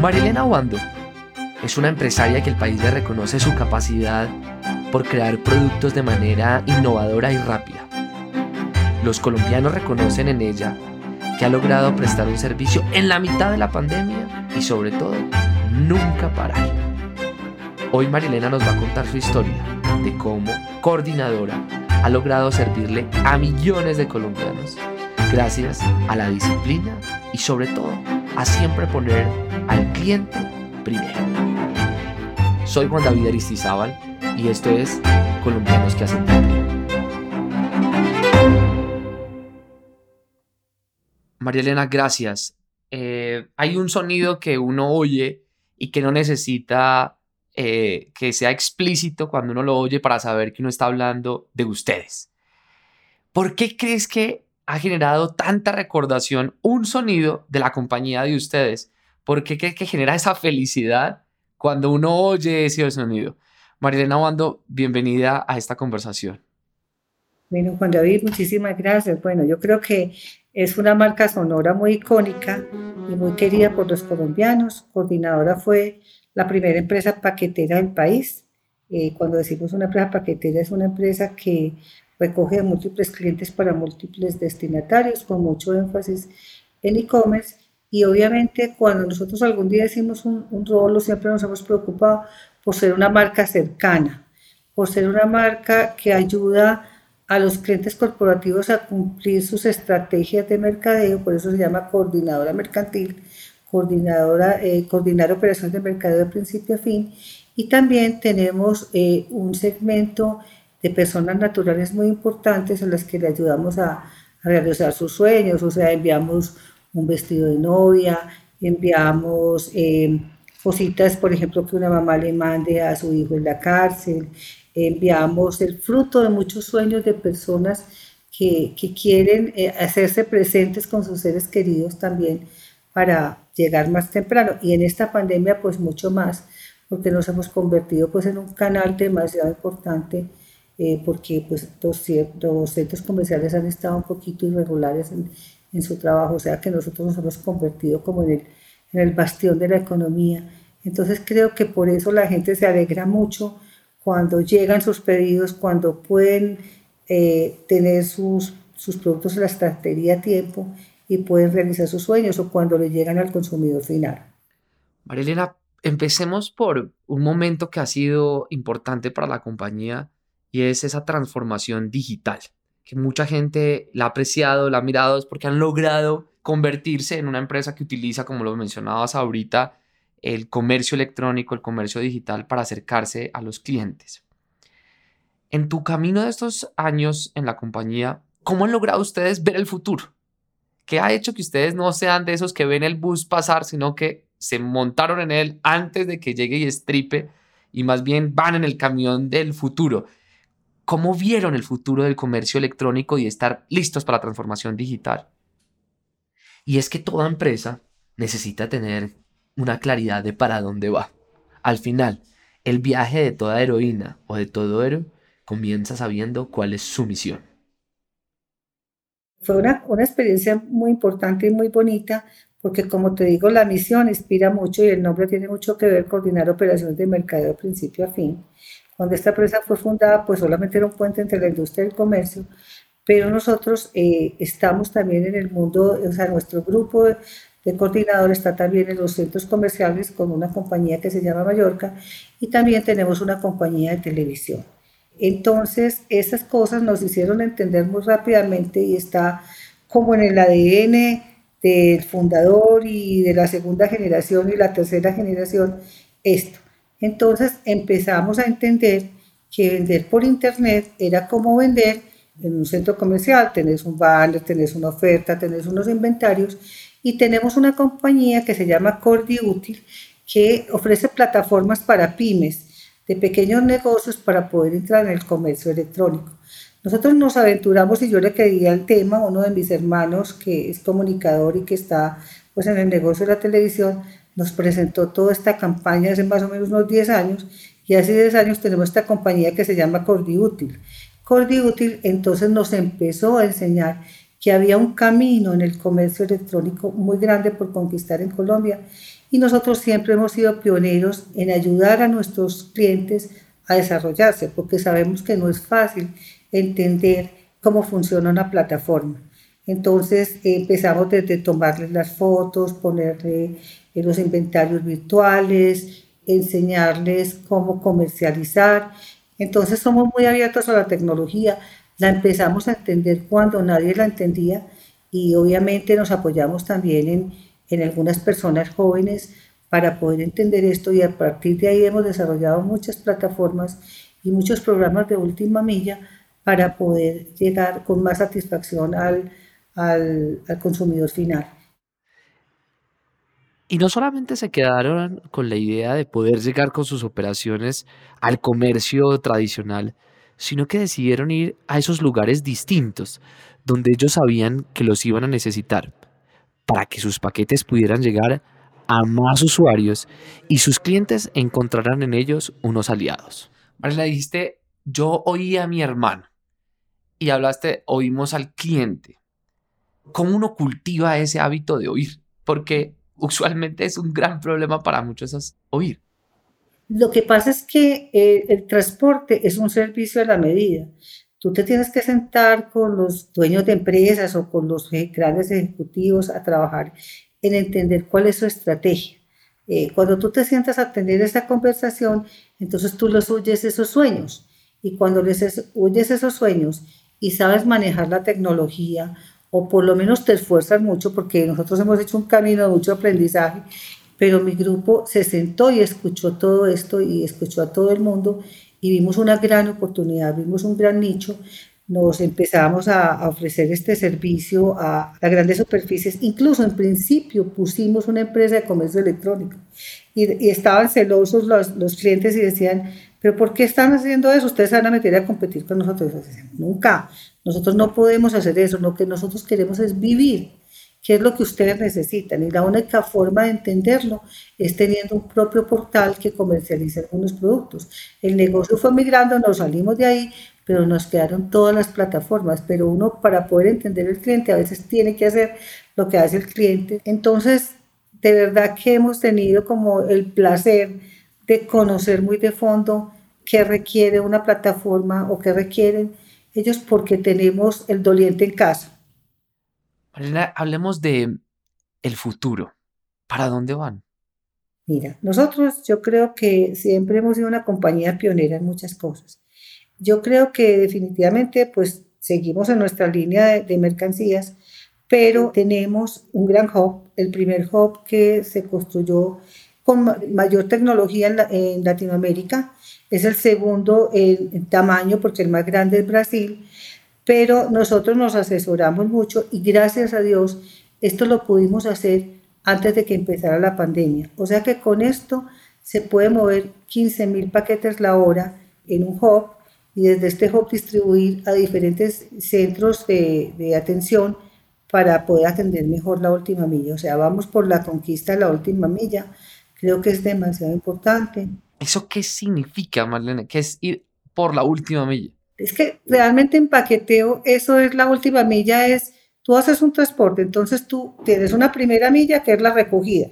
Marilena Wando es una empresaria que el país le reconoce su capacidad por crear productos de manera innovadora y rápida. Los colombianos reconocen en ella que ha logrado prestar un servicio en la mitad de la pandemia y sobre todo nunca parar. Hoy Marilena nos va a contar su historia de cómo, coordinadora, ha logrado servirle a millones de colombianos gracias a la disciplina y sobre todo a siempre poner al cliente primero. Soy Juan David Aristizábal y esto es Colombianos que hacen María Elena, gracias. Eh, hay un sonido que uno oye y que no necesita eh, que sea explícito cuando uno lo oye para saber que uno está hablando de ustedes. ¿Por qué crees que ha generado tanta recordación un sonido de la compañía de ustedes? ¿Por qué crees que genera esa felicidad cuando uno oye ese sonido? Marilena Wando, bienvenida a esta conversación. Bueno, Juan David, muchísimas gracias. Bueno, yo creo que es una marca sonora muy icónica y muy querida por los colombianos. Coordinadora fue la primera empresa paquetera del país. Eh, cuando decimos una empresa paquetera es una empresa que recoge múltiples clientes para múltiples destinatarios con mucho énfasis en e-commerce y obviamente cuando nosotros algún día hicimos un, un siempre nos hemos preocupado por ser una marca cercana, por ser una marca que ayuda a los clientes corporativos a cumplir sus estrategias de mercadeo, por eso se llama coordinadora mercantil, coordinadora, eh, coordinar operaciones de mercadeo de principio a fin. Y también tenemos eh, un segmento de personas naturales muy importantes a las que le ayudamos a, realizar sus sueños, o sea, enviamos un vestido de novia, enviamos eh, cositas, por ejemplo, que una mamá le mande a su hijo en la cárcel, enviamos el fruto de muchos sueños de personas que, que quieren hacerse presentes con sus seres queridos también para llegar más temprano. Y en esta pandemia, pues mucho más, porque nos hemos convertido pues en un canal demasiado importante, eh, porque pues los, centros comerciales han estado un poquito irregulares en, en, su trabajo, o sea que nosotros nos hemos convertido como en el, en el bastión de la economía. Entonces creo que por eso la gente se alegra mucho cuando llegan sus pedidos, cuando pueden eh, tener sus, sus productos en la estantería a tiempo y pueden realizar sus sueños o cuando le llegan al consumidor final. Marilena, empecemos por un momento que ha sido importante para la compañía y es esa transformación digital, que mucha gente la ha apreciado, la ha mirado, es porque han logrado convertirse en una empresa que utiliza, como lo mencionabas ahorita, el comercio electrónico, el comercio digital para acercarse a los clientes. En tu camino de estos años en la compañía, ¿cómo han logrado ustedes ver el futuro? ¿Qué ha hecho que ustedes no sean de esos que ven el bus pasar, sino que se montaron en él antes de que llegue y estripe y más bien van en el camión del futuro? ¿Cómo vieron el futuro del comercio electrónico y estar listos para la transformación digital? Y es que toda empresa necesita tener una claridad de para dónde va. Al final, el viaje de toda heroína o de todo héroe comienza sabiendo cuál es su misión fue una, una, experiencia muy importante y muy bonita porque como te digo, la misión inspira mucho y el nombre tiene mucho que ver coordinar operaciones de mercado de principio a fin. Cuando esta empresa fue fundada, pues solamente era un puente entre la industria y el comercio, pero nosotros eh, estamos también en el mundo, o sea, nuestro grupo de, de coordinadores está también en los centros comerciales con una compañía que se llama Mallorca y también tenemos una compañía de televisión. Entonces, esas cosas nos hicieron entender muy rápidamente y está como en el ADN del fundador y de la segunda generación y la tercera generación esto. Entonces empezamos a entender que vender por internet era como vender en un centro comercial, tenés un banner, tenés una oferta, tenés unos inventarios y tenemos una compañía que se llama Cordi Útil que ofrece plataformas para pymes de pequeños negocios para poder entrar en el comercio electrónico. Nosotros nos aventuramos y yo le quería el tema, uno de mis hermanos que es comunicador y que está pues en el negocio de la televisión, nos presentó toda esta campaña hace más o menos unos 10 años y hace 10 años tenemos esta compañía que se llama Cordi Útil. Cordi Útil entonces nos empezó a enseñar que había un camino en el comercio electrónico muy grande por conquistar en Colombia y nosotros siempre hemos sido pioneros en ayudar a nuestros clientes a desarrollarse, porque sabemos que no es fácil entender cómo funciona una plataforma. Entonces empezamos desde tomarles las fotos, ponerle los inventarios virtuales, enseñarles cómo comercializar. Entonces somos muy abiertos a la tecnología, la empezamos a entender cuando nadie la entendía y obviamente nos apoyamos también en, en algunas personas jóvenes para poder entender esto y a partir de ahí hemos desarrollado muchas plataformas y muchos programas de última milla para poder llegar con más satisfacción al, al, al consumidor final. Y no solamente se quedaron con la idea de poder llegar con sus operaciones al comercio tradicional, sino que decidieron ir a esos lugares distintos, donde ellos sabían que los iban a necesitar, para que sus paquetes pudieran llegar a más usuarios y sus clientes encontraran en ellos unos aliados. le dijiste, yo oí a mi hermano y hablaste, oímos al cliente. ¿Cómo uno cultiva ese hábito de oír? Porque usualmente es un gran problema para muchos oír. Lo que pasa es que eh, el transporte es un servicio a la medida. Tú te tienes que sentar con los dueños de empresas o con los grandes ejecutivos a trabajar en entender cuál es su estrategia. Eh, cuando tú te sientas a tener esa conversación, entonces tú les huyes esos sueños. Y cuando les huyes esos sueños y sabes manejar la tecnología, o por lo menos te esfuerzas mucho, porque nosotros hemos hecho un camino de mucho aprendizaje, pero mi grupo se sentó y escuchó todo esto y escuchó a todo el mundo y vimos una gran oportunidad, vimos un gran nicho nos empezamos a, ofrecer este servicio a, las grandes superficies. Incluso en principio pusimos una empresa de comercio electrónico y, estaban celosos los, los, clientes y decían, pero ¿por qué están haciendo eso? Ustedes van a meter a competir con nosotros. Nunca. Nosotros no podemos hacer eso. Lo que nosotros queremos es vivir qué es lo que ustedes necesitan. Y la única forma de entenderlo es teniendo un propio portal que comercialice algunos productos. El negocio fue migrando, nos salimos de ahí, pero nos quedaron todas las plataformas. Pero uno para poder entender el cliente a veces tiene que hacer lo que hace el cliente. Entonces, de verdad que hemos tenido como el placer de conocer muy de fondo qué requiere una plataforma o qué requieren ellos porque tenemos el doliente en casa hablemos de el futuro. ¿Para dónde van? Mira, nosotros yo creo que siempre hemos sido una compañía pionera en muchas cosas. Yo creo que definitivamente pues seguimos en nuestra línea de, mercancías, pero tenemos un gran hub, el primer hub que se construyó con mayor tecnología en, Latinoamérica, es el segundo en, tamaño porque el más grande es Brasil, pero nosotros nos asesoramos mucho y gracias a Dios esto lo pudimos hacer antes de que empezara la pandemia. O sea que con esto se puede mover 15 mil paquetes la hora en un hub y desde este hub distribuir a diferentes centros de, de atención para poder atender mejor la última milla. O sea, vamos por la conquista de la última milla. Creo que es demasiado importante. ¿Eso qué significa, Marlene? ¿Qué es ir por la última milla? Es que realmente en paqueteo eso es la última milla, es tú haces un transporte, entonces tú tienes una primera milla que es la recogida.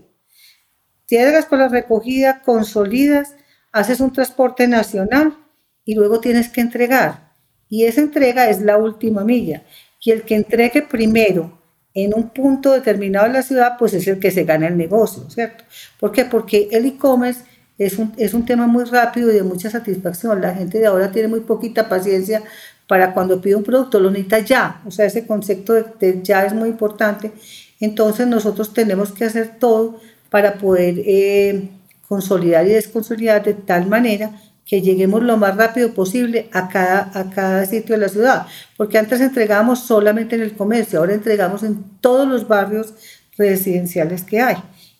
Llegas con la recogida, consolidas, haces un transporte nacional y luego tienes que entregar. Y esa entrega es la última milla. Y el que entregue primero en un punto determinado de la ciudad, pues es el que se gana el negocio, ¿cierto? ¿Por qué? Porque el e-commerce es un, es un tema muy rápido y de mucha satisfacción. La gente de ahora tiene muy poquita paciencia para cuando pide un producto, lo necesita ya. O sea, ese concepto de, ya es muy importante. Entonces nosotros tenemos que hacer todo para poder eh, consolidar y desconsolidar de tal manera que lleguemos lo más rápido posible a cada, a cada sitio de la ciudad. Porque antes entregábamos solamente en el comercio, ahora entregamos en todos los barrios residenciales que hay.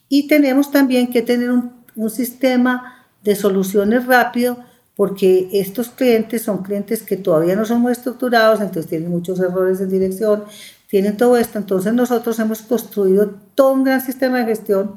Y tenemos también que tener un un sistema de soluciones rápido porque estos clientes son clientes que todavía no son muy estructurados, entonces tienen muchos errores de dirección, tienen todo esto. Entonces nosotros hemos construido todo un gran sistema de gestión.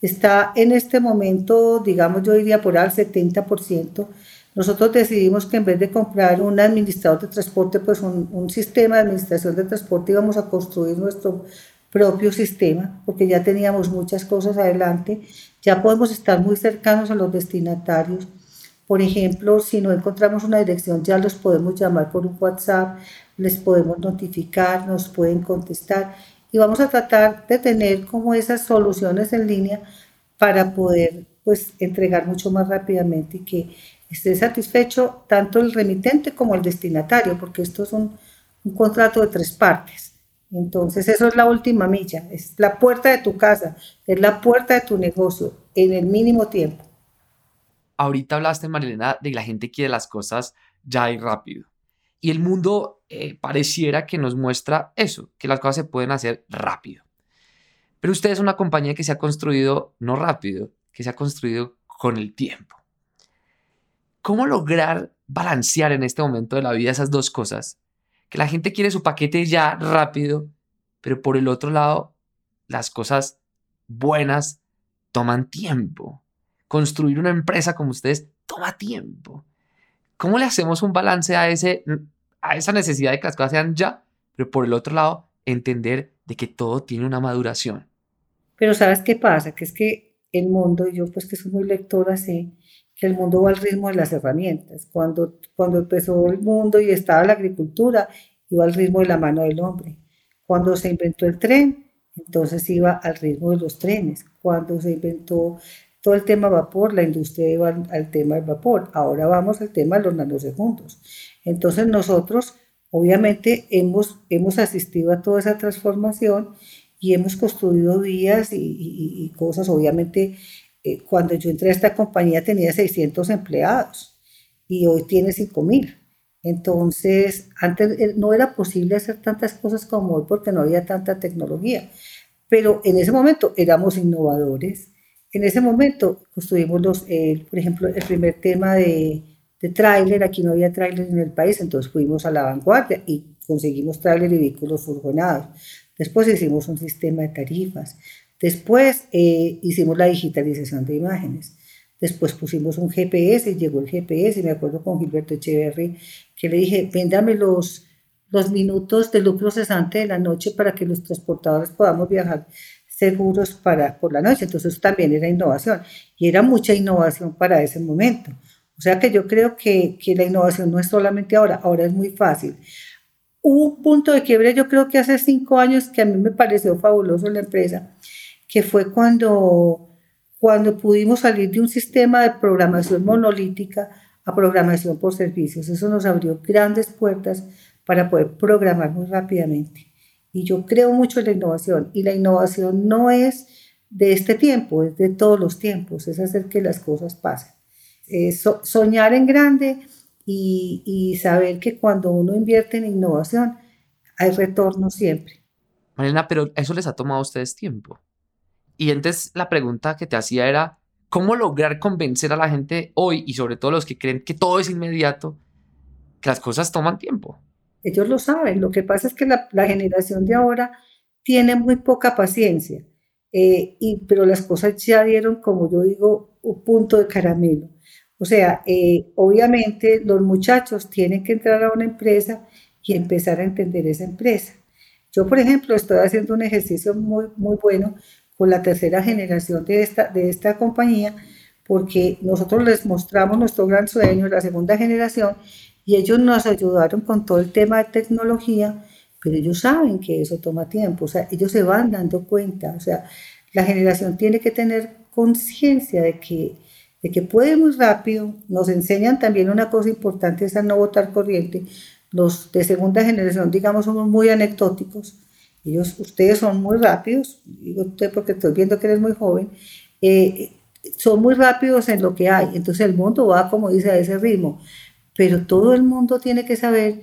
Está en este momento, digamos, yo diría por al 70% nosotros decidimos que en vez de comprar un administrador de transporte, pues un, un sistema de administración de transporte, íbamos a construir nuestro propio sistema, porque ya teníamos muchas cosas adelante, ya podemos estar muy cercanos a los destinatarios. Por ejemplo, si no encontramos una dirección, ya los podemos llamar por un WhatsApp, les podemos notificar, nos pueden contestar y vamos a tratar de tener como esas soluciones en línea para poder pues entregar mucho más rápidamente y que esté satisfecho tanto el remitente como el destinatario, porque esto es un, un contrato de tres partes. Entonces, eso es la última milla, es la puerta de tu casa, es la puerta de tu negocio en el mínimo tiempo. Ahorita hablaste, Marilena, de la gente quiere las cosas ya y rápido. Y el mundo eh, pareciera que nos muestra eso, que las cosas se pueden hacer rápido. Pero usted es una compañía que se ha construido no rápido, que se ha construido con el tiempo. ¿Cómo lograr balancear en este momento de la vida esas dos cosas que la gente quiere su paquete ya rápido, pero por el otro lado, las cosas buenas toman tiempo. Construir una empresa como ustedes toma tiempo. ¿Cómo le hacemos un balance a, ese, a esa necesidad de que las cosas sean ya, pero por el otro lado, entender de que todo tiene una maduración? Pero ¿sabes qué pasa? Que es que el mundo, yo pues que soy muy lectora, sé el mundo va al ritmo de las herramientas. Cuando, cuando empezó el mundo y estaba la agricultura, iba al ritmo de la mano del hombre. Cuando se inventó el tren, entonces iba al ritmo de los trenes. Cuando se inventó todo el tema vapor, la industria iba al, tema del vapor. Ahora vamos al tema de los nanosegundos. Entonces nosotros, obviamente, hemos, hemos asistido a toda esa transformación y hemos construido vías y, cosas. Obviamente, eh, cuando yo entré a esta compañía tenía 600 empleados y hoy tiene 5.000. Entonces, antes eh, no era posible hacer tantas cosas como hoy porque no había tanta tecnología. Pero en ese momento éramos innovadores. En ese momento construimos, los, eh, por ejemplo, el primer tema de, de tráiler. Aquí no había tráiler en el país, entonces fuimos a la vanguardia y conseguimos tráiler y vehículos furgonados. Después hicimos un sistema de tarifas. Después eh, hicimos la digitalización de imágenes. Después pusimos un GPS, llegó el GPS, me acuerdo con Gilberto Echeverry, que le dije, véndame los, los minutos de lucro cesante de la noche para que los transportadores podamos viajar seguros para, por la noche. Entonces también era innovación y era mucha innovación para ese momento. O sea que yo creo que, que la innovación no es solamente ahora, ahora es muy fácil. Hubo un punto de quiebre, yo creo que hace cinco años, que a mí me pareció fabuloso la empresa, que fue cuando, cuando pudimos salir de un sistema de programación monolítica a programación por servicios. Eso nos abrió grandes puertas para poder programar muy rápidamente. Y yo creo mucho en la innovación. Y la innovación no es de este tiempo, es de todos los tiempos, es hacer que las cosas pasen. Es soñar en grande y, saber que cuando uno invierte en innovación hay retorno siempre. Marina, pero eso les ha tomado a ustedes tiempo. Y entonces la pregunta que te hacía era, ¿cómo lograr convencer a la gente hoy y sobre todo los que creen que todo es inmediato, que las cosas toman tiempo? Ellos lo saben, lo que pasa es que la, generación de ahora tiene muy poca paciencia, eh, y, pero las cosas ya dieron, como yo digo, un punto de caramelo. O sea, eh, obviamente los muchachos tienen que entrar a una empresa y empezar a entender esa empresa. Yo, por ejemplo, estoy haciendo un ejercicio muy, muy bueno con la tercera generación de esta, de esta compañía, porque nosotros les mostramos nuestro gran sueño, la segunda generación, y ellos nos ayudaron con todo el tema de tecnología, pero ellos saben que eso toma tiempo, o sea, ellos se van dando cuenta, o sea, la generación tiene que tener conciencia de que, de que puede rápido, nos enseñan también una cosa importante, es a no votar corriente, los de segunda generación, digamos, somos muy anecdóticos, ellos, ustedes son muy rápidos, digo usted porque estoy viendo que eres muy joven, eh, son muy rápidos en lo que hay, entonces el mundo va, como dice, a ese ritmo, pero todo el mundo tiene que saber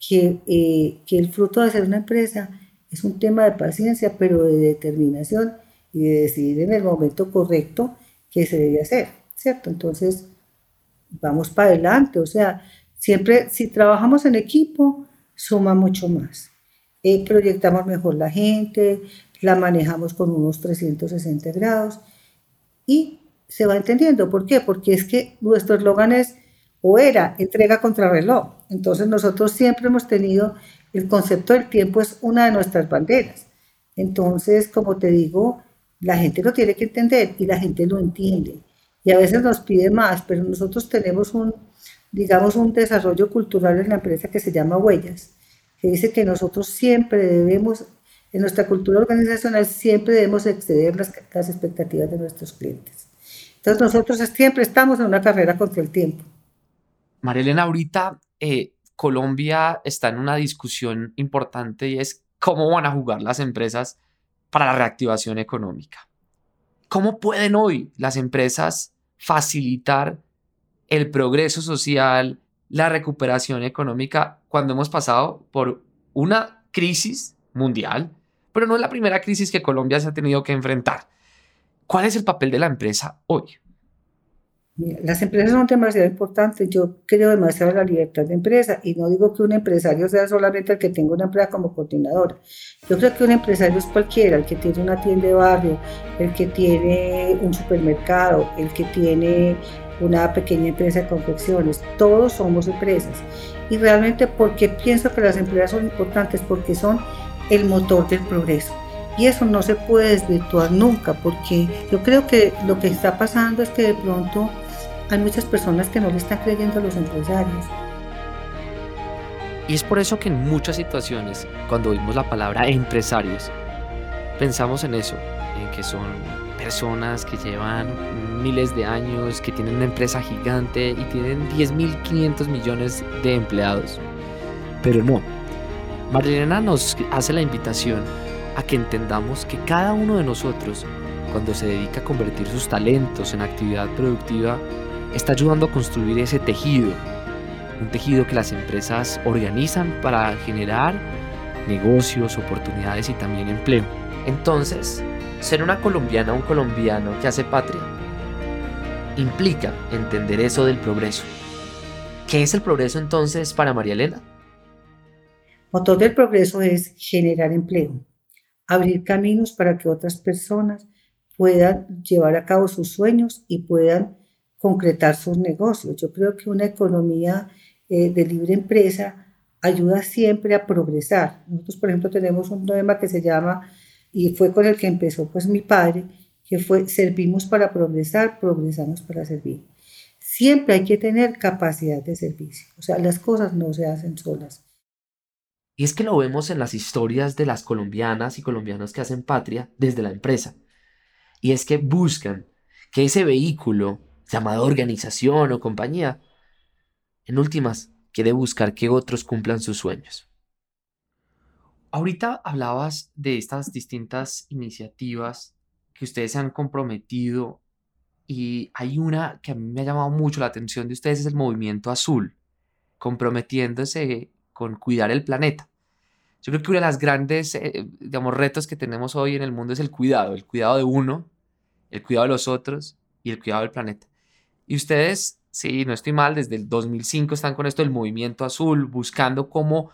que, eh, que el fruto de hacer una empresa es un tema de paciencia, pero de determinación y de decidir en el momento correcto qué se debe hacer, ¿cierto? Entonces, vamos para adelante, o sea, siempre si trabajamos en equipo, suma mucho más. Eh, proyectamos mejor la gente, la manejamos con unos 360 grados y se va entendiendo. ¿Por qué? Porque es que nuestro eslogan es o era entrega contra reloj. Entonces nosotros siempre hemos tenido el concepto del tiempo es una de nuestras banderas. Entonces, como te digo, la gente lo tiene que entender y la gente lo entiende. Y a veces nos pide más, pero nosotros tenemos un, digamos, un desarrollo cultural en la empresa que se llama Huellas, que dice que nosotros siempre debemos, en nuestra cultura organizacional, siempre debemos exceder las, las expectativas de nuestros clientes. Entonces nosotros siempre estamos en una carrera contra el tiempo. Marilena, ahorita eh, Colombia está en una discusión importante y es cómo van a jugar las empresas para la reactivación económica. ¿Cómo pueden hoy las empresas facilitar el progreso social, la recuperación económica cuando hemos pasado por una crisis mundial, pero no es la primera crisis que Colombia se ha tenido que enfrentar? ¿Cuál es el papel de la empresa hoy? Las empresas son demasiado importantes. Yo creo demasiado en la libertad de empresa y no digo que un empresario sea solamente el que tenga una empresa como coordinadora. Yo creo que un empresario es cualquiera, el que tiene una tienda de barrio, el que tiene un supermercado, el que tiene una pequeña empresa de confecciones. Todos somos empresas. Y realmente, ¿por qué pienso que las empresas son importantes? Porque son el motor del progreso. Y eso no se puede desvirtuar nunca, porque yo creo que lo que está pasando es que de pronto hay muchas personas que no le están creyendo a los empresarios. Y es por eso que en muchas situaciones, cuando oímos la palabra empresarios, pensamos en eso, en que son personas que llevan miles de años, que tienen una empresa gigante y tienen 10.500 millones de empleados. Pero no. Marilena nos hace la invitación a que entendamos que cada uno de nosotros, cuando se dedica a convertir sus talentos en actividad productiva, está ayudando a construir ese tejido, un tejido que las empresas organizan para generar negocios, oportunidades y también empleo. Entonces, ser una colombiana o un colombiano que hace patria implica entender eso del progreso. ¿Qué es el progreso entonces para María Elena? Motor del progreso es generar empleo, abrir caminos para que otras personas puedan llevar a cabo sus sueños y puedan concretar sus negocios. Yo creo que una economía eh, de libre empresa ayuda siempre a progresar. Nosotros, por ejemplo, tenemos un tema que se llama, y fue con el que empezó pues mi padre, que fue servimos para progresar, progresamos para servir. Siempre hay que tener capacidad de servicio. O sea, las cosas no se hacen solas. Y es que lo vemos en las historias de las colombianas y colombianos que hacen patria desde la empresa. Y es que buscan que ese vehículo llamada organización o compañía, en últimas, quiere buscar que otros cumplan sus sueños. Ahorita hablabas de estas distintas iniciativas que ustedes se han comprometido y hay una que a mí me ha llamado mucho la atención de ustedes, es el movimiento azul, comprometiéndose con cuidar el planeta. Yo creo que uno de los grandes eh, digamos, retos que tenemos hoy en el mundo es el cuidado, el cuidado de uno, el cuidado de los otros y el cuidado del planeta. Y ustedes, sí, no estoy mal, desde el 2005 están con esto del movimiento azul, buscando cómo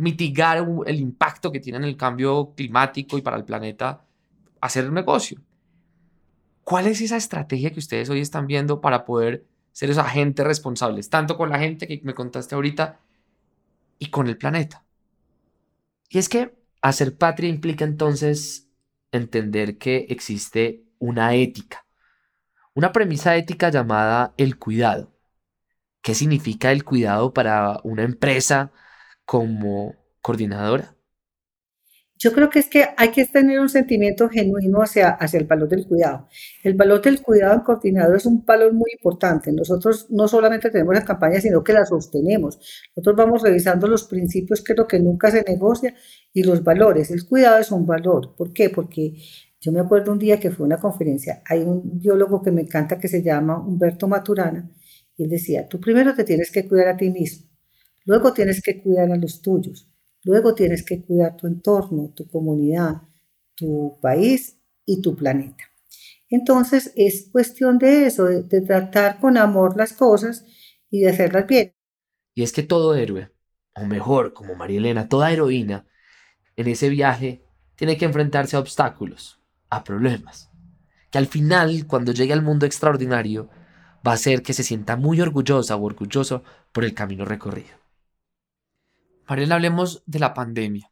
mitigar el impacto que tiene en el cambio climático y para el planeta hacer un negocio. ¿Cuál es esa estrategia que ustedes hoy están viendo para poder ser esos agentes responsables, tanto con la gente que me contaste ahorita y con el planeta? Y es que hacer patria implica entonces entender que existe una ética una premisa ética llamada el cuidado. ¿Qué significa el cuidado para una empresa como coordinadora? Yo creo que es que hay que tener un sentimiento genuino hacia, hacia el valor del cuidado. El valor del cuidado en coordinador es un valor muy importante. Nosotros no solamente tenemos la campaña, sino que la sostenemos. Nosotros vamos revisando los principios, que es lo que nunca se negocia, y los valores. El cuidado es un valor. ¿Por qué? Porque yo me acuerdo un día que fue una conferencia, hay un biólogo que me encanta que se llama Humberto Maturana, y él decía, tú primero te tienes que cuidar a ti mismo, luego tienes que cuidar a los tuyos, luego tienes que cuidar tu entorno, tu comunidad, tu país y tu planeta. Entonces es cuestión de eso, de, tratar con amor las cosas y de hacerlas bien. Y es que todo héroe, o mejor, como María Elena, toda heroína, en ese viaje tiene que enfrentarse a obstáculos, a problemas. Que al final, cuando llegue al mundo extraordinario, va a hacer que se sienta muy orgullosa o orgulloso por el camino recorrido. Mariela, hablemos de la pandemia.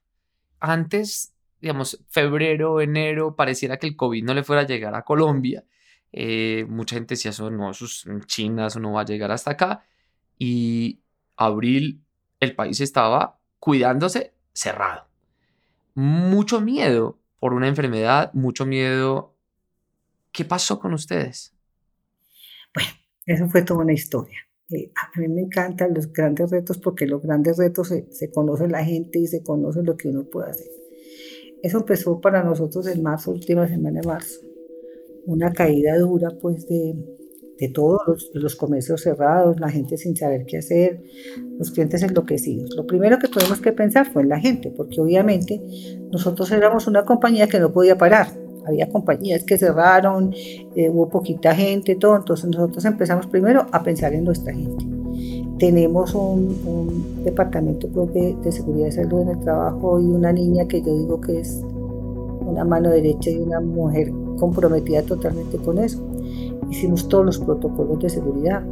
Antes, digamos, febrero, enero, pareciera que el COVID no le fuera a llegar a Colombia. Eh, mucha gente decía, no, eso en China, eso no va a llegar hasta acá. Y abril, el país estaba cuidándose cerrado. Mucho miedo por una enfermedad, mucho miedo. ¿Qué pasó con ustedes? Bueno, eso fue toda una historia. Eh, a mí me encantan los grandes retos porque los grandes retos se, conoce la gente y se conoce lo que uno puede hacer. Eso empezó para nosotros en marzo, última semana de marzo. Una caída dura pues de, de todos los, los, comercios cerrados, la gente sin saber qué hacer, los clientes enloquecidos. Lo primero que tuvimos que pensar fue en la gente, porque obviamente nosotros éramos una compañía que no podía parar. Había compañías que cerraron, eh, hubo poquita gente, todo. Entonces nosotros empezamos primero a pensar en nuestra gente. Tenemos un, departamento creo que, de seguridad y salud en el trabajo y una niña que yo digo que es una mano derecha y una mujer comprometida totalmente con eso hicimos todos los protocolos de seguridad.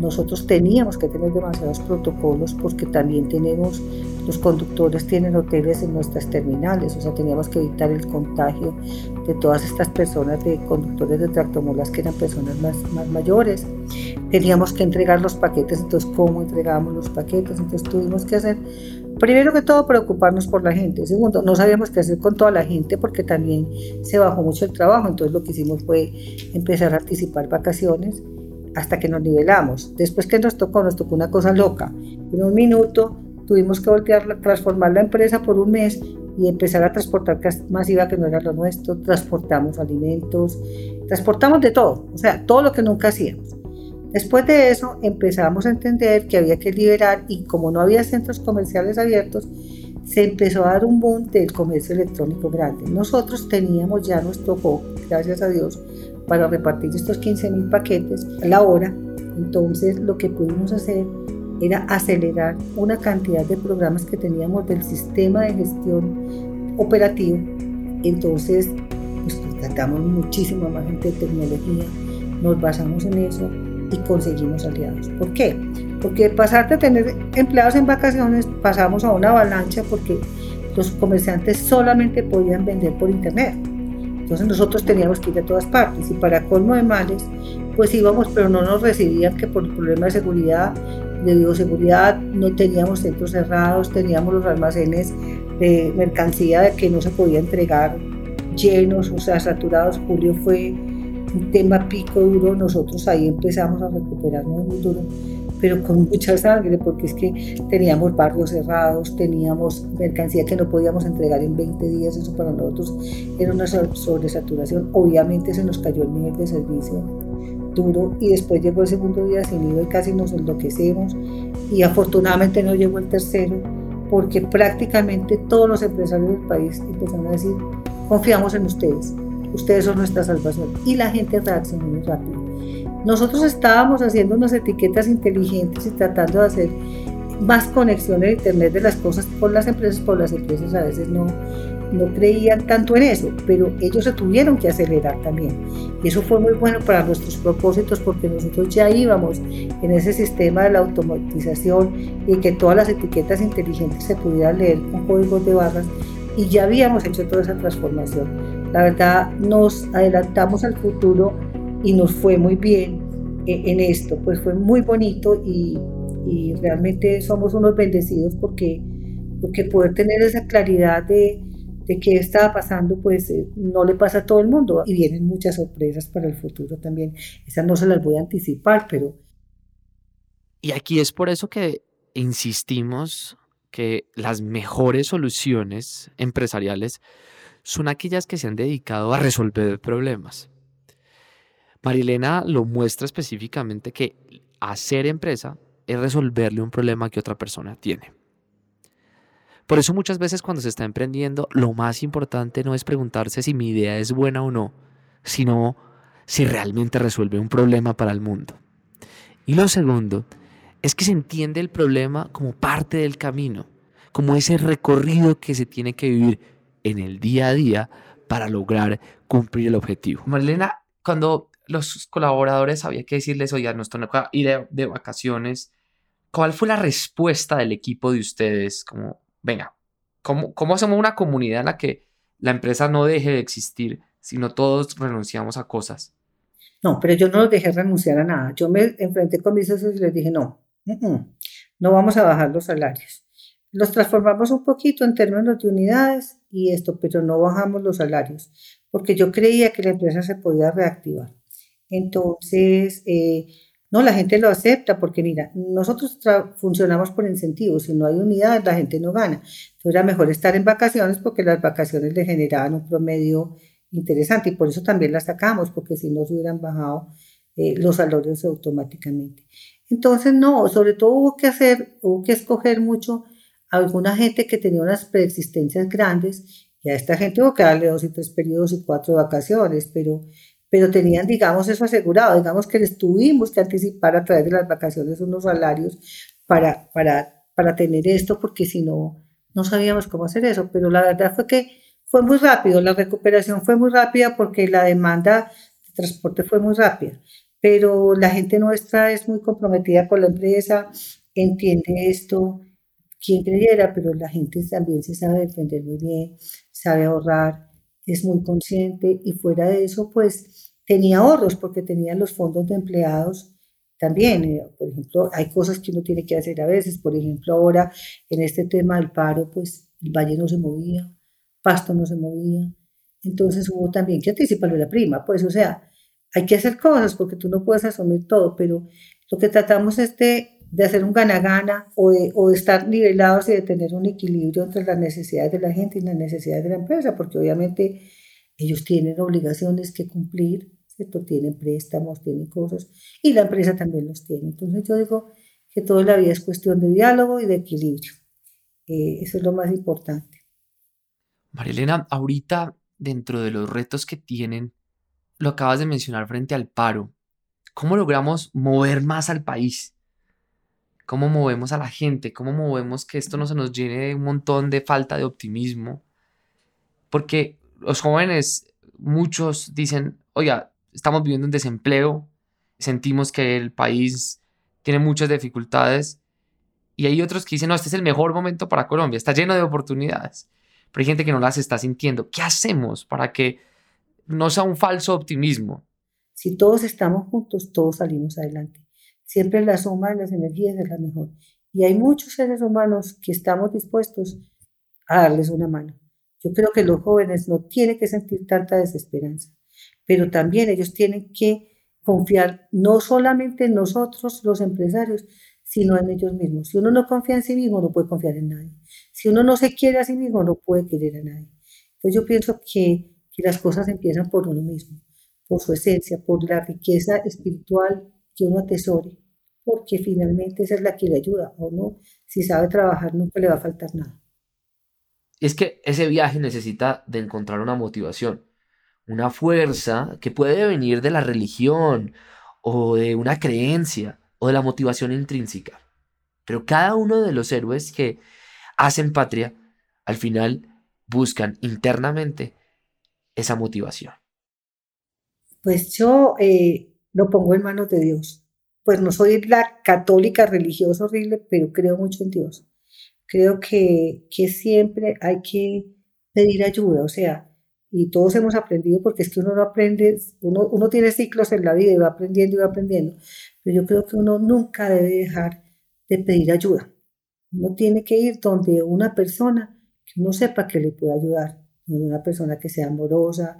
Nosotros teníamos que tener demasiados protocolos porque también tenemos, los conductores tienen hoteles en nuestras terminales, o sea, teníamos que evitar el contagio de todas estas personas, de conductores de tractomulas que eran personas más, más mayores. Teníamos que entregar los paquetes, entonces, ¿cómo entregábamos los paquetes? Entonces, tuvimos que hacer Primero que todo, preocuparnos por la gente. Segundo, no sabíamos qué hacer con toda la gente porque también se bajó mucho el trabajo. Entonces lo que hicimos fue empezar a anticipar vacaciones hasta que nos nivelamos. Después que nos tocó, nos tocó una cosa loca. En un minuto tuvimos que voltear, transformar la empresa por un mes y empezar a transportar masiva que no era lo nuestro. Transportamos alimentos, transportamos de todo, o sea, todo lo que nunca hacíamos. Después de eso empezamos a entender que había que liberar y como no había centros comerciales abiertos, se empezó a dar un boom del comercio electrónico grande. Nosotros teníamos ya nuestro hub, gracias a Dios, para repartir estos 15 mil paquetes a la hora. Entonces lo que pudimos hacer era acelerar una cantidad de programas que teníamos del sistema de gestión operativo. Entonces, pues tratamos muchísimo más gente de tecnología, nos basamos en eso y conseguimos aliados. ¿Por qué? Porque pasar de tener empleados en vacaciones pasamos a una avalancha porque los comerciantes solamente podían vender por internet. Entonces nosotros teníamos que ir a todas partes y para colmo de males, pues íbamos, pero no nos recibían que por problemas de seguridad, de bioseguridad, no teníamos centros cerrados, teníamos los almacenes de mercancía que no se podía entregar llenos, o sea, saturados. Julio fue un tema pico duro, nosotros ahí empezamos a recuperarnos muy duro, pero con mucha sangre, porque es que teníamos barrios cerrados, teníamos mercancía que no podíamos entregar en 20 días, eso para nosotros era una sobresaturación. Obviamente se nos cayó el nivel de servicio y después llegó el segundo día sin IVA y casi nos enloquecemos y afortunadamente no llegó el tercero porque prácticamente todos los empresarios del país empezaron a decir confiamos en ustedes ustedes son nuestra salvación. Y la gente reaccionó muy rápido. Nosotros estábamos haciendo unas etiquetas inteligentes y tratando de hacer más conexión en Internet de las cosas con las empresas, por las empresas a veces no, no creían tanto en eso, pero ellos se tuvieron que acelerar también. Y eso fue muy bueno para nuestros propósitos porque nosotros ya íbamos en ese sistema de la automatización y que todas las etiquetas inteligentes se pudieran leer con códigos de barras y ya habíamos hecho toda esa transformación. La verdad, nos adelantamos al futuro y nos fue muy bien eh, en esto, pues fue muy bonito y, realmente somos unos bendecidos porque, porque poder tener esa claridad de, de qué estaba pasando, pues eh, no le pasa a todo el mundo y vienen muchas sorpresas para el futuro también. Esas no se las voy a anticipar, pero... Y aquí es por eso que insistimos que las mejores soluciones empresariales son aquellas que se han dedicado a resolver problemas. Marilena lo muestra específicamente que hacer empresa es resolverle un problema que otra persona tiene. Por eso muchas veces cuando se está emprendiendo, lo más importante no es preguntarse si mi idea es buena o no, sino si realmente resuelve un problema para el mundo. Y lo segundo es que se entiende el problema como parte del camino, como ese recorrido que se tiene que vivir en el día a día para lograr cumplir el objetivo. Marlena, cuando los colaboradores había que decirles, oye, nos toca ir de, vacaciones. ¿Cuál fue la respuesta del equipo de ustedes? Como, venga, ¿cómo, ¿cómo hacemos una comunidad en la que la empresa no deje de existir, sino todos renunciamos a cosas? No, pero yo no los dejé renunciar a nada. Yo me enfrenté con mis socios y les dije, no, no vamos a bajar los salarios. Los transformamos un poquito en términos de unidades y esto, pero no bajamos los salarios, porque yo creía que la empresa se podía reactivar. Entonces, eh, no, la gente lo acepta porque mira, nosotros funcionamos por incentivos, si no hay unidades la gente no gana. Entonces era mejor estar en vacaciones porque las vacaciones le generaban un promedio interesante y por eso también las sacamos, porque si no se hubieran bajado eh, los salarios automáticamente. Entonces, no, sobre todo hubo que hacer, hubo que escoger mucho a alguna gente que tenía unas preexistencias grandes y a esta gente hubo que darle dos y tres periodos y cuatro vacaciones, pero, pero tenían, digamos, eso asegurado, digamos que les tuvimos que anticipar a través de las vacaciones unos salarios para, para, para tener esto, porque si no, no sabíamos cómo hacer eso, pero la verdad fue que fue muy rápido, la recuperación fue muy rápida porque la demanda de transporte fue muy rápida, pero la gente nuestra es muy comprometida con la empresa, entiende esto, quien creyera, pero la gente también se sabe defender muy bien, sabe ahorrar, es muy consciente y fuera de eso, pues tenía ahorros porque tenía los fondos de empleados también. Eh, por ejemplo, hay cosas que uno tiene que hacer a veces, por ejemplo, ahora en este tema del paro, pues el valle no se movía, pasto no se movía. Entonces hubo también que anticiparle la prima, pues o sea, hay que hacer cosas porque tú no puedes asumir todo, pero lo que tratamos es de, hacer un gana-gana o de, o de estar nivelados y de tener un equilibrio entre las necesidades de la gente y las necesidades de la empresa, porque obviamente ellos tienen obligaciones que cumplir, ¿cierto? tienen préstamos, tienen cosas, y la empresa también los tiene. Entonces yo digo que toda la vida es cuestión de diálogo y de equilibrio. Eh, eso es lo más importante. Marilena, ahorita dentro de los retos que tienen, lo acabas de mencionar frente al paro, ¿cómo logramos mover más al país? ¿Cómo movemos a la gente? ¿Cómo movemos que esto no se nos llene de un montón de falta de optimismo? Porque los jóvenes, muchos dicen, oiga, estamos viviendo un desempleo, sentimos que el país tiene muchas dificultades y hay otros que dicen, no, este es el mejor momento para Colombia, está lleno de oportunidades pero hay gente que no las está sintiendo. ¿Qué hacemos para que no sea un falso optimismo? Si todos estamos juntos, todos salimos adelante. Siempre la suma de las energías es la mejor. Y hay muchos seres humanos que estamos dispuestos a darles una mano. Yo creo que los jóvenes no tienen que sentir tanta desesperanza, pero también ellos tienen que confiar no solamente en nosotros, los empresarios, sino en ellos mismos. Si uno no confía en sí mismo, no puede confiar en nadie. Si uno no se quiere a sí mismo, no puede querer a nadie. Entonces yo pienso que, que las cosas empiezan por uno mismo, por su esencia, por la riqueza espiritual que uno atesore, porque finalmente esa es la que le ayuda o no. Si sabe trabajar, nunca le va a faltar nada. Es que ese viaje necesita de encontrar una motivación, una fuerza que puede venir de la religión o de una creencia o de la motivación intrínseca. Pero cada uno de los héroes que hacen patria, al final buscan internamente esa motivación. Pues yo eh, lo pongo en manos de Dios. Pues no soy la católica religiosa horrible, pero creo mucho en Dios. Creo que, que siempre hay que pedir ayuda, o sea, y todos hemos aprendido porque es que uno no aprende, uno, uno tiene ciclos en la vida y va aprendiendo y va aprendiendo, pero yo creo que uno nunca debe dejar de pedir ayuda. Uno tiene que ir donde una persona que uno sepa que le puede ayudar, donde una persona que sea amorosa,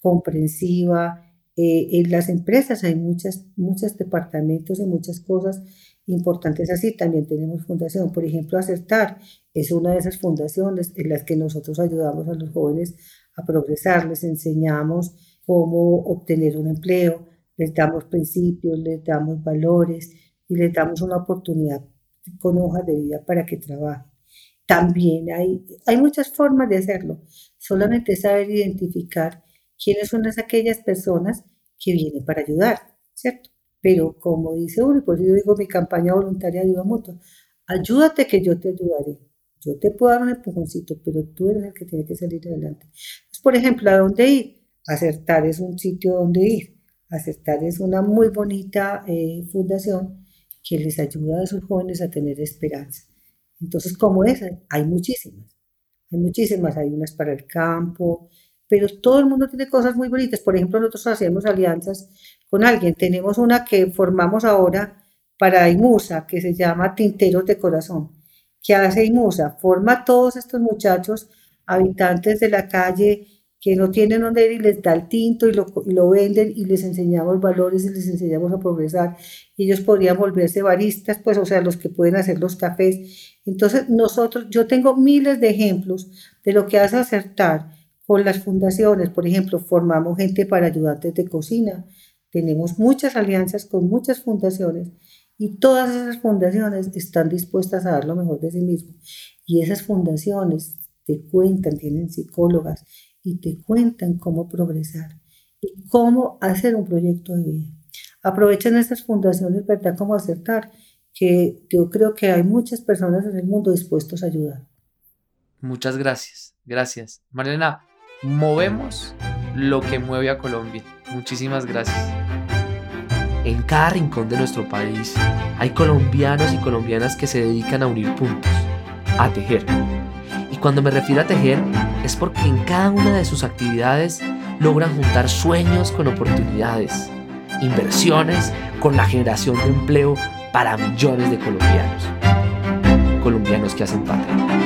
comprensiva. Eh, en las empresas hay muchas, muchos departamentos y muchas cosas importantes así. También tenemos fundación, por ejemplo, Acertar es una de esas fundaciones en las que nosotros ayudamos a los jóvenes a progresar, les enseñamos cómo obtener un empleo, les damos principios, les damos valores y les damos una oportunidad con hojas de vida para que trabajen. También hay, hay muchas formas de hacerlo, solamente saber identificar quiénes son las, aquellas personas que vienen para ayudar, ¿cierto? Pero como dice uno, y por eso yo digo mi campaña voluntaria de ayuda mutua, ayúdate que yo te ayudaré. Yo te puedo dar un empujoncito, pero tú eres el que tiene que salir adelante. Pues, por ejemplo, ¿a dónde ir? Acertar es un sitio donde ir. Acertar es una muy bonita eh, fundación que les ayuda a sus jóvenes a tener esperanza. Entonces, como esa, hay muchísimas. Hay muchísimas, hay unas para el campo, pero todo el mundo tiene cosas muy bonitas. Por ejemplo, nosotros hacemos alianzas con alguien. Tenemos una que formamos ahora para IMUSA, que se llama Tinteros de Corazón, que hace IMUSA, forma a todos estos muchachos, habitantes de la calle, que no tienen dónde ir y les da el tinto y lo, lo, venden y les enseñamos valores y les enseñamos a progresar. Ellos podrían volverse baristas, pues, o sea, los que pueden hacer los cafés. Entonces, nosotros, yo tengo miles de ejemplos de lo que hace acertar con las fundaciones. Por ejemplo, formamos gente para ayudantes de cocina. Tenemos muchas alianzas con muchas fundaciones y todas esas fundaciones están dispuestas a dar lo mejor de sí mismos. Y esas fundaciones te cuentan, tienen psicólogas y te cuentan cómo progresar y cómo hacer un proyecto de vida. Aprovechan estas fundaciones, ¿verdad?, como acertar, que yo creo que hay muchas personas en el mundo dispuestos a ayudar. Muchas gracias, gracias. Marlena, movemos lo que mueve a Colombia. Muchísimas gracias. En cada rincón de nuestro país hay colombianos y colombianas que se dedican a unir puntos, a tejer cuando me refiero a tejer, es porque en cada una de sus actividades logran juntar sueños con oportunidades, inversiones con la generación de empleo para millones de colombianos. Colombianos que hacen patria.